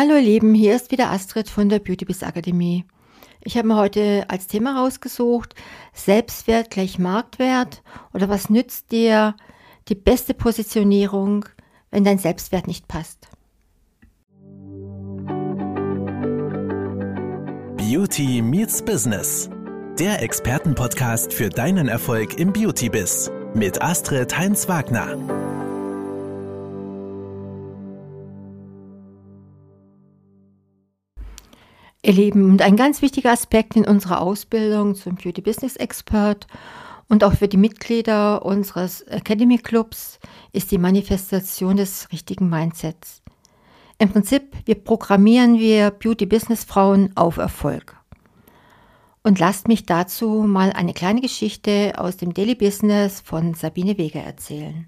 Hallo ihr Lieben, hier ist wieder Astrid von der Beauty Biz Akademie. Ich habe mir heute als Thema rausgesucht, Selbstwert gleich Marktwert oder was nützt dir die beste Positionierung, wenn dein Selbstwert nicht passt. Beauty meets Business. Der Expertenpodcast für deinen Erfolg im Beauty-Biz mit Astrid Heinz-Wagner. Ihr Lieben, und ein ganz wichtiger Aspekt in unserer Ausbildung zum Beauty Business Expert und auch für die Mitglieder unseres Academy Clubs ist die Manifestation des richtigen Mindsets. Im Prinzip, wir programmieren wir Beauty Business Frauen auf Erfolg. Und lasst mich dazu mal eine kleine Geschichte aus dem Daily Business von Sabine Weger erzählen.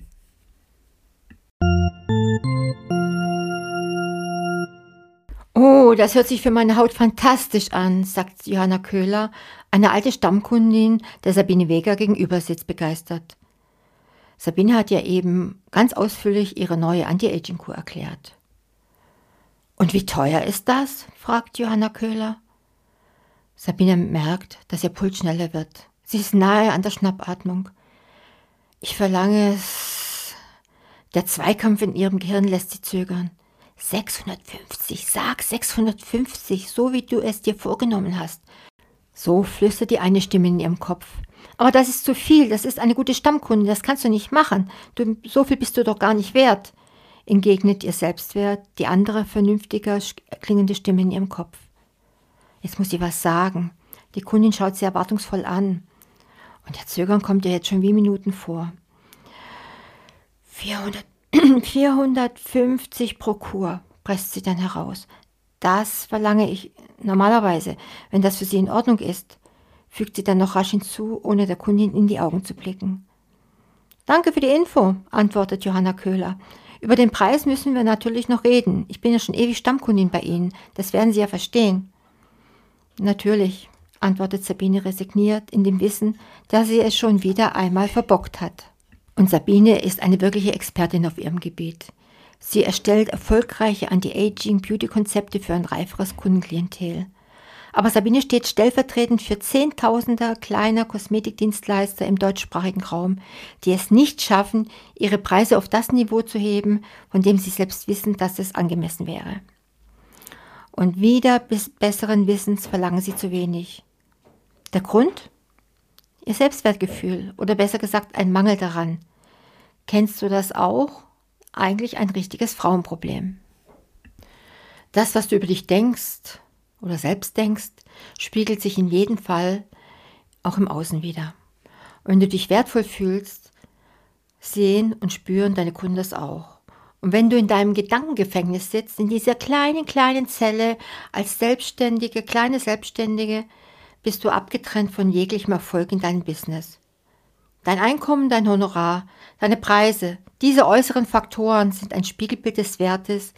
Das hört sich für meine Haut fantastisch an, sagt Johanna Köhler, eine alte Stammkundin, der Sabine Weger gegenüber sitzt, begeistert. Sabine hat ja eben ganz ausführlich ihre neue Anti-Aging-Kur erklärt. Und wie teuer ist das? fragt Johanna Köhler. Sabine merkt, dass ihr Puls schneller wird. Sie ist nahe an der Schnappatmung. Ich verlange es. Der Zweikampf in ihrem Gehirn lässt sie zögern. 650, sag 650, so wie du es dir vorgenommen hast. So flüstert die eine Stimme in ihrem Kopf. Aber das ist zu viel, das ist eine gute Stammkunde, das kannst du nicht machen. Du, so viel bist du doch gar nicht wert, entgegnet ihr Selbstwert die andere vernünftiger klingende Stimme in ihrem Kopf. Jetzt muss sie was sagen. Die Kundin schaut sie erwartungsvoll an. Und der Zögern kommt ihr jetzt schon wie Minuten vor. 400 450 pro Kur, presst sie dann heraus. Das verlange ich normalerweise, wenn das für sie in Ordnung ist, fügt sie dann noch rasch hinzu, ohne der Kundin in die Augen zu blicken. Danke für die Info, antwortet Johanna Köhler. Über den Preis müssen wir natürlich noch reden. Ich bin ja schon ewig Stammkundin bei Ihnen. Das werden Sie ja verstehen. Natürlich, antwortet Sabine resigniert, in dem Wissen, dass sie es schon wieder einmal verbockt hat. Und Sabine ist eine wirkliche Expertin auf ihrem Gebiet. Sie erstellt erfolgreiche Anti-Aging-Beauty-Konzepte für ein reiferes Kundenklientel. Aber Sabine steht stellvertretend für Zehntausender kleiner Kosmetikdienstleister im deutschsprachigen Raum, die es nicht schaffen, ihre Preise auf das Niveau zu heben, von dem sie selbst wissen, dass es angemessen wäre. Und wieder bis besseren Wissens verlangen sie zu wenig. Der Grund? Ihr Selbstwertgefühl oder besser gesagt ein Mangel daran. Kennst du das auch? Eigentlich ein richtiges Frauenproblem. Das, was du über dich denkst oder selbst denkst, spiegelt sich in jedem Fall auch im Außen wieder. Wenn du dich wertvoll fühlst, sehen und spüren deine Kunden das auch. Und wenn du in deinem Gedankengefängnis sitzt, in dieser kleinen, kleinen Zelle als Selbstständige, kleine Selbstständige, bist du abgetrennt von jeglichem Erfolg in deinem Business. Dein Einkommen, dein Honorar, deine Preise, diese äußeren Faktoren sind ein Spiegelbild des Wertes,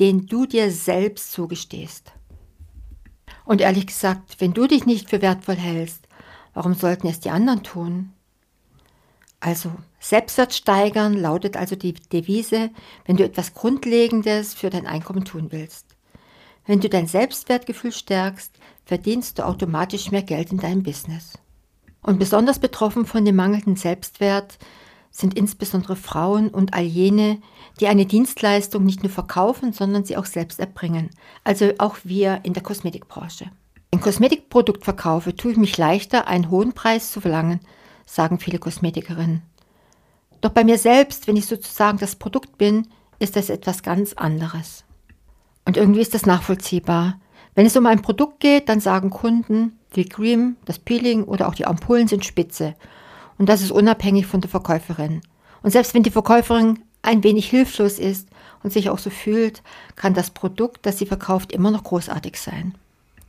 den du dir selbst zugestehst. Und ehrlich gesagt, wenn du dich nicht für wertvoll hältst, warum sollten es die anderen tun? Also, Selbstwert steigern lautet also die Devise, wenn du etwas Grundlegendes für dein Einkommen tun willst. Wenn du dein Selbstwertgefühl stärkst, verdienst du automatisch mehr Geld in deinem Business. Und besonders betroffen von dem mangelnden Selbstwert sind insbesondere Frauen und all jene, die eine Dienstleistung nicht nur verkaufen, sondern sie auch selbst erbringen. Also auch wir in der Kosmetikbranche. Ein Kosmetikprodukt verkaufe, tue ich mich leichter, einen hohen Preis zu verlangen, sagen viele Kosmetikerinnen. Doch bei mir selbst, wenn ich sozusagen das Produkt bin, ist das etwas ganz anderes. Und irgendwie ist das nachvollziehbar. Wenn es um ein Produkt geht, dann sagen Kunden, die Cream, das Peeling oder auch die Ampullen sind spitze. Und das ist unabhängig von der Verkäuferin. Und selbst wenn die Verkäuferin ein wenig hilflos ist und sich auch so fühlt, kann das Produkt, das sie verkauft, immer noch großartig sein.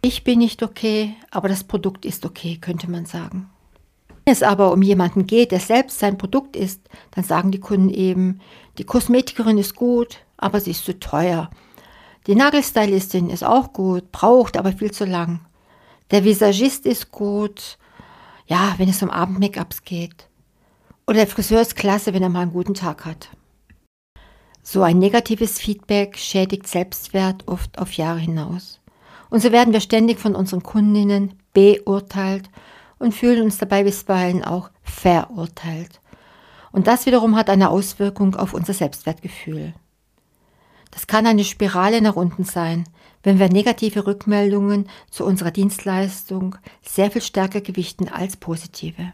Ich bin nicht okay, aber das Produkt ist okay, könnte man sagen. Wenn es aber um jemanden geht, der selbst sein Produkt ist, dann sagen die Kunden eben, die Kosmetikerin ist gut, aber sie ist zu teuer. Die Nagelstylistin ist auch gut, braucht aber viel zu lang. Der Visagist ist gut, ja, wenn es um Abend-Make-ups geht. Oder der Friseur ist klasse, wenn er mal einen guten Tag hat. So ein negatives Feedback schädigt Selbstwert oft auf Jahre hinaus. Und so werden wir ständig von unseren Kundinnen beurteilt und fühlen uns dabei bisweilen auch verurteilt. Und das wiederum hat eine Auswirkung auf unser Selbstwertgefühl. Das kann eine Spirale nach unten sein, wenn wir negative Rückmeldungen zu unserer Dienstleistung sehr viel stärker gewichten als positive.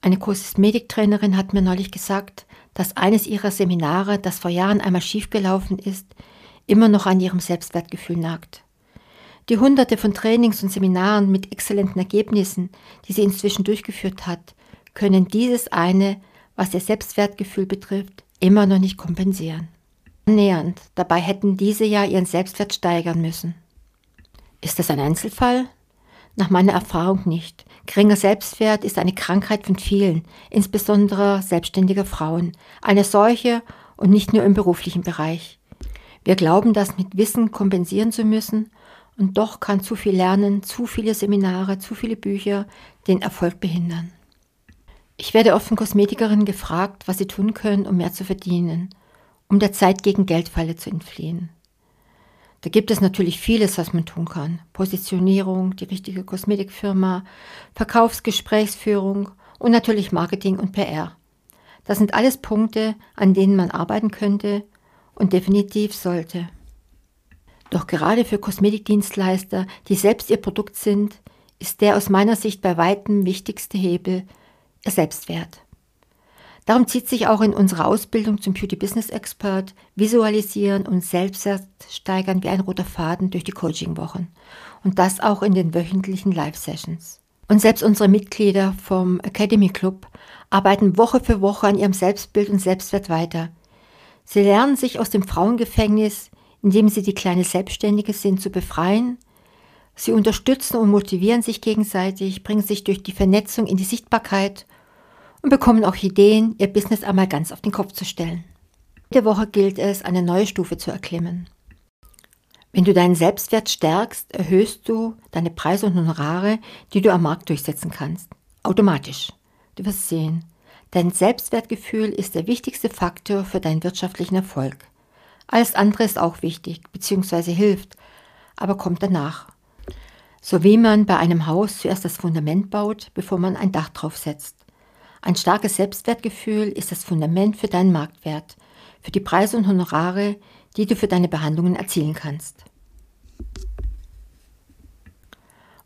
Eine Kosmetiktrainerin hat mir neulich gesagt, dass eines ihrer Seminare, das vor Jahren einmal schiefgelaufen ist, immer noch an ihrem Selbstwertgefühl nagt. Die hunderte von Trainings und Seminaren mit exzellenten Ergebnissen, die sie inzwischen durchgeführt hat, können dieses eine, was ihr Selbstwertgefühl betrifft, immer noch nicht kompensieren. Annähernd, dabei hätten diese ja ihren Selbstwert steigern müssen. Ist das ein Einzelfall? Nach meiner Erfahrung nicht. Geringer Selbstwert ist eine Krankheit von vielen, insbesondere selbstständiger Frauen. Eine solche und nicht nur im beruflichen Bereich. Wir glauben, das mit Wissen kompensieren zu müssen und doch kann zu viel Lernen, zu viele Seminare, zu viele Bücher den Erfolg behindern. Ich werde oft von Kosmetikerinnen gefragt, was sie tun können, um mehr zu verdienen, um der Zeit gegen Geldfalle zu entfliehen. Da gibt es natürlich vieles, was man tun kann. Positionierung, die richtige Kosmetikfirma, Verkaufsgesprächsführung und natürlich Marketing und PR. Das sind alles Punkte, an denen man arbeiten könnte und definitiv sollte. Doch gerade für Kosmetikdienstleister, die selbst ihr Produkt sind, ist der aus meiner Sicht bei weitem wichtigste Hebel ihr Selbstwert. Darum zieht sich auch in unserer Ausbildung zum Beauty Business Expert Visualisieren und Selbstwert steigern wie ein roter Faden durch die Coaching-Wochen. Und das auch in den wöchentlichen Live-Sessions. Und selbst unsere Mitglieder vom Academy Club arbeiten Woche für Woche an ihrem Selbstbild und Selbstwert weiter. Sie lernen sich aus dem Frauengefängnis indem sie die kleine Selbstständige sind, zu befreien. Sie unterstützen und motivieren sich gegenseitig, bringen sich durch die Vernetzung in die Sichtbarkeit und bekommen auch Ideen, ihr Business einmal ganz auf den Kopf zu stellen. Jede Woche gilt es, eine neue Stufe zu erklimmen. Wenn du deinen Selbstwert stärkst, erhöhst du deine Preise und Honorare, die du am Markt durchsetzen kannst. Automatisch. Du wirst sehen. Dein Selbstwertgefühl ist der wichtigste Faktor für deinen wirtschaftlichen Erfolg. Alles andere ist auch wichtig, beziehungsweise hilft, aber kommt danach. So wie man bei einem Haus zuerst das Fundament baut, bevor man ein Dach draufsetzt. Ein starkes Selbstwertgefühl ist das Fundament für deinen Marktwert, für die Preise und Honorare, die du für deine Behandlungen erzielen kannst.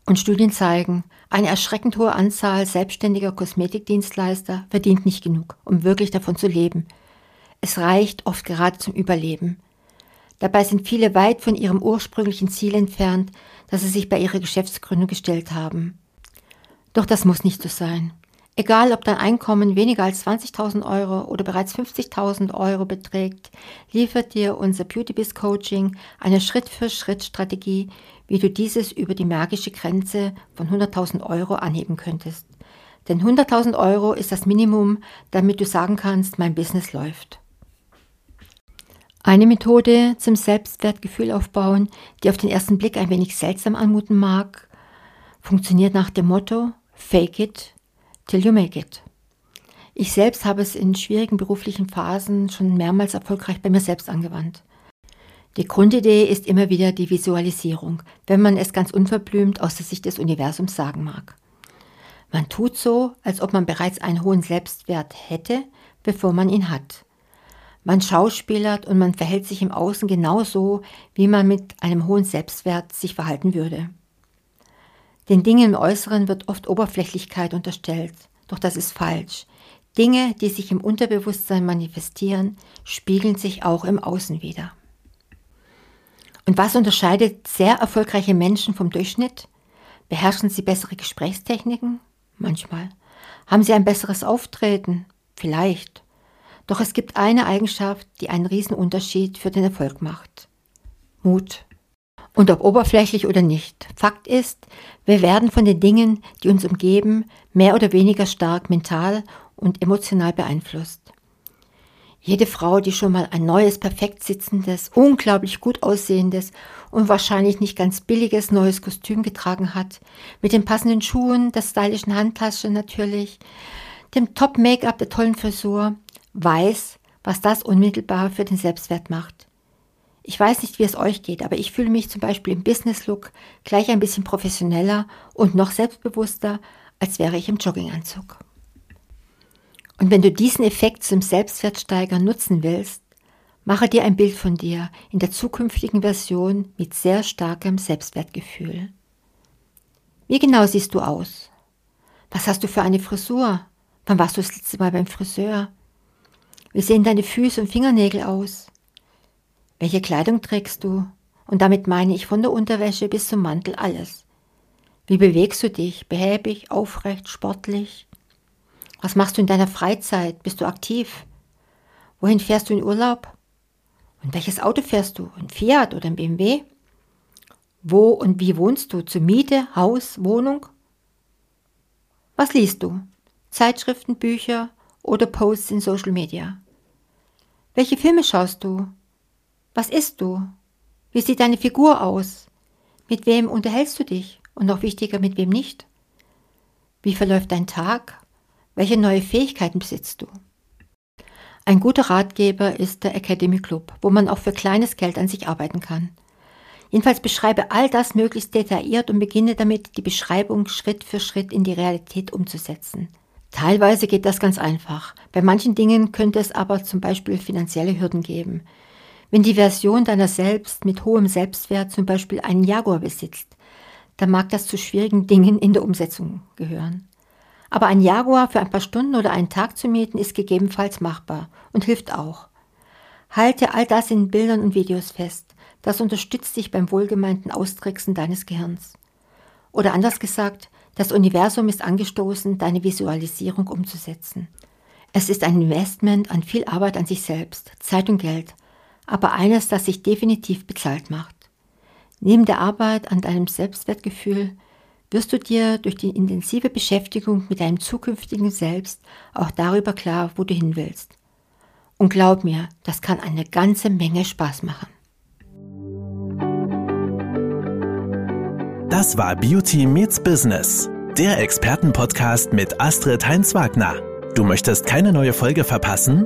Und Studien zeigen, eine erschreckend hohe Anzahl selbstständiger Kosmetikdienstleister verdient nicht genug, um wirklich davon zu leben, es reicht oft gerade zum Überleben. Dabei sind viele weit von ihrem ursprünglichen Ziel entfernt, das sie sich bei ihrer Geschäftsgründung gestellt haben. Doch das muss nicht so sein. Egal, ob dein Einkommen weniger als 20.000 Euro oder bereits 50.000 Euro beträgt, liefert dir unser BeautyBiz Coaching eine Schritt-für-Schritt-Strategie, wie du dieses über die magische Grenze von 100.000 Euro anheben könntest. Denn 100.000 Euro ist das Minimum, damit du sagen kannst, mein Business läuft. Eine Methode zum Selbstwertgefühl aufbauen, die auf den ersten Blick ein wenig seltsam anmuten mag, funktioniert nach dem Motto Fake it till you make it. Ich selbst habe es in schwierigen beruflichen Phasen schon mehrmals erfolgreich bei mir selbst angewandt. Die Grundidee ist immer wieder die Visualisierung, wenn man es ganz unverblümt aus der Sicht des Universums sagen mag. Man tut so, als ob man bereits einen hohen Selbstwert hätte, bevor man ihn hat. Man schauspielert und man verhält sich im Außen genauso, wie man mit einem hohen Selbstwert sich verhalten würde. Den Dingen im Äußeren wird oft Oberflächlichkeit unterstellt, doch das ist falsch. Dinge, die sich im Unterbewusstsein manifestieren, spiegeln sich auch im Außen wieder. Und was unterscheidet sehr erfolgreiche Menschen vom Durchschnitt? Beherrschen sie bessere Gesprächstechniken? Manchmal. Haben sie ein besseres Auftreten? Vielleicht. Doch es gibt eine Eigenschaft, die einen Riesenunterschied für den Erfolg macht. Mut. Und ob oberflächlich oder nicht. Fakt ist, wir werden von den Dingen, die uns umgeben, mehr oder weniger stark mental und emotional beeinflusst. Jede Frau, die schon mal ein neues, perfekt sitzendes, unglaublich gut aussehendes und wahrscheinlich nicht ganz billiges neues Kostüm getragen hat, mit den passenden Schuhen, der stylischen Handtasche natürlich, dem Top-Make-up, der tollen Frisur, weiß, was das unmittelbar für den Selbstwert macht. Ich weiß nicht, wie es euch geht, aber ich fühle mich zum Beispiel im Business-Look gleich ein bisschen professioneller und noch selbstbewusster, als wäre ich im Jogginganzug. Und wenn du diesen Effekt zum Selbstwertsteiger nutzen willst, mache dir ein Bild von dir in der zukünftigen Version mit sehr starkem Selbstwertgefühl. Wie genau siehst du aus? Was hast du für eine Frisur? Wann warst du das letzte Mal beim Friseur? Wie sehen deine Füße und Fingernägel aus? Welche Kleidung trägst du? Und damit meine ich von der Unterwäsche bis zum Mantel alles. Wie bewegst du dich? Behäbig, aufrecht, sportlich? Was machst du in deiner Freizeit? Bist du aktiv? Wohin fährst du in Urlaub? Und welches Auto fährst du? Ein Fiat oder ein BMW? Wo und wie wohnst du? Zur Miete, Haus, Wohnung? Was liest du? Zeitschriften, Bücher oder Posts in Social Media? Welche Filme schaust du? Was isst du? Wie sieht deine Figur aus? Mit wem unterhältst du dich? Und noch wichtiger, mit wem nicht? Wie verläuft dein Tag? Welche neue Fähigkeiten besitzt du? Ein guter Ratgeber ist der Academy Club, wo man auch für kleines Geld an sich arbeiten kann. Jedenfalls beschreibe all das möglichst detailliert und beginne damit, die Beschreibung Schritt für Schritt in die Realität umzusetzen. Teilweise geht das ganz einfach. Bei manchen Dingen könnte es aber zum Beispiel finanzielle Hürden geben. Wenn die Version deiner selbst mit hohem Selbstwert zum Beispiel einen Jaguar besitzt, dann mag das zu schwierigen Dingen in der Umsetzung gehören. Aber ein Jaguar für ein paar Stunden oder einen Tag zu mieten ist gegebenenfalls machbar und hilft auch. Halte all das in Bildern und Videos fest. Das unterstützt dich beim wohlgemeinten Austricksen deines Gehirns. Oder anders gesagt, das Universum ist angestoßen, deine Visualisierung umzusetzen. Es ist ein Investment an viel Arbeit an sich selbst, Zeit und Geld, aber eines, das sich definitiv bezahlt macht. Neben der Arbeit an deinem Selbstwertgefühl wirst du dir durch die intensive Beschäftigung mit deinem zukünftigen Selbst auch darüber klar, wo du hin willst. Und glaub mir, das kann eine ganze Menge Spaß machen. Das war Beauty Meets Business, der Expertenpodcast mit Astrid Heinz-Wagner. Du möchtest keine neue Folge verpassen?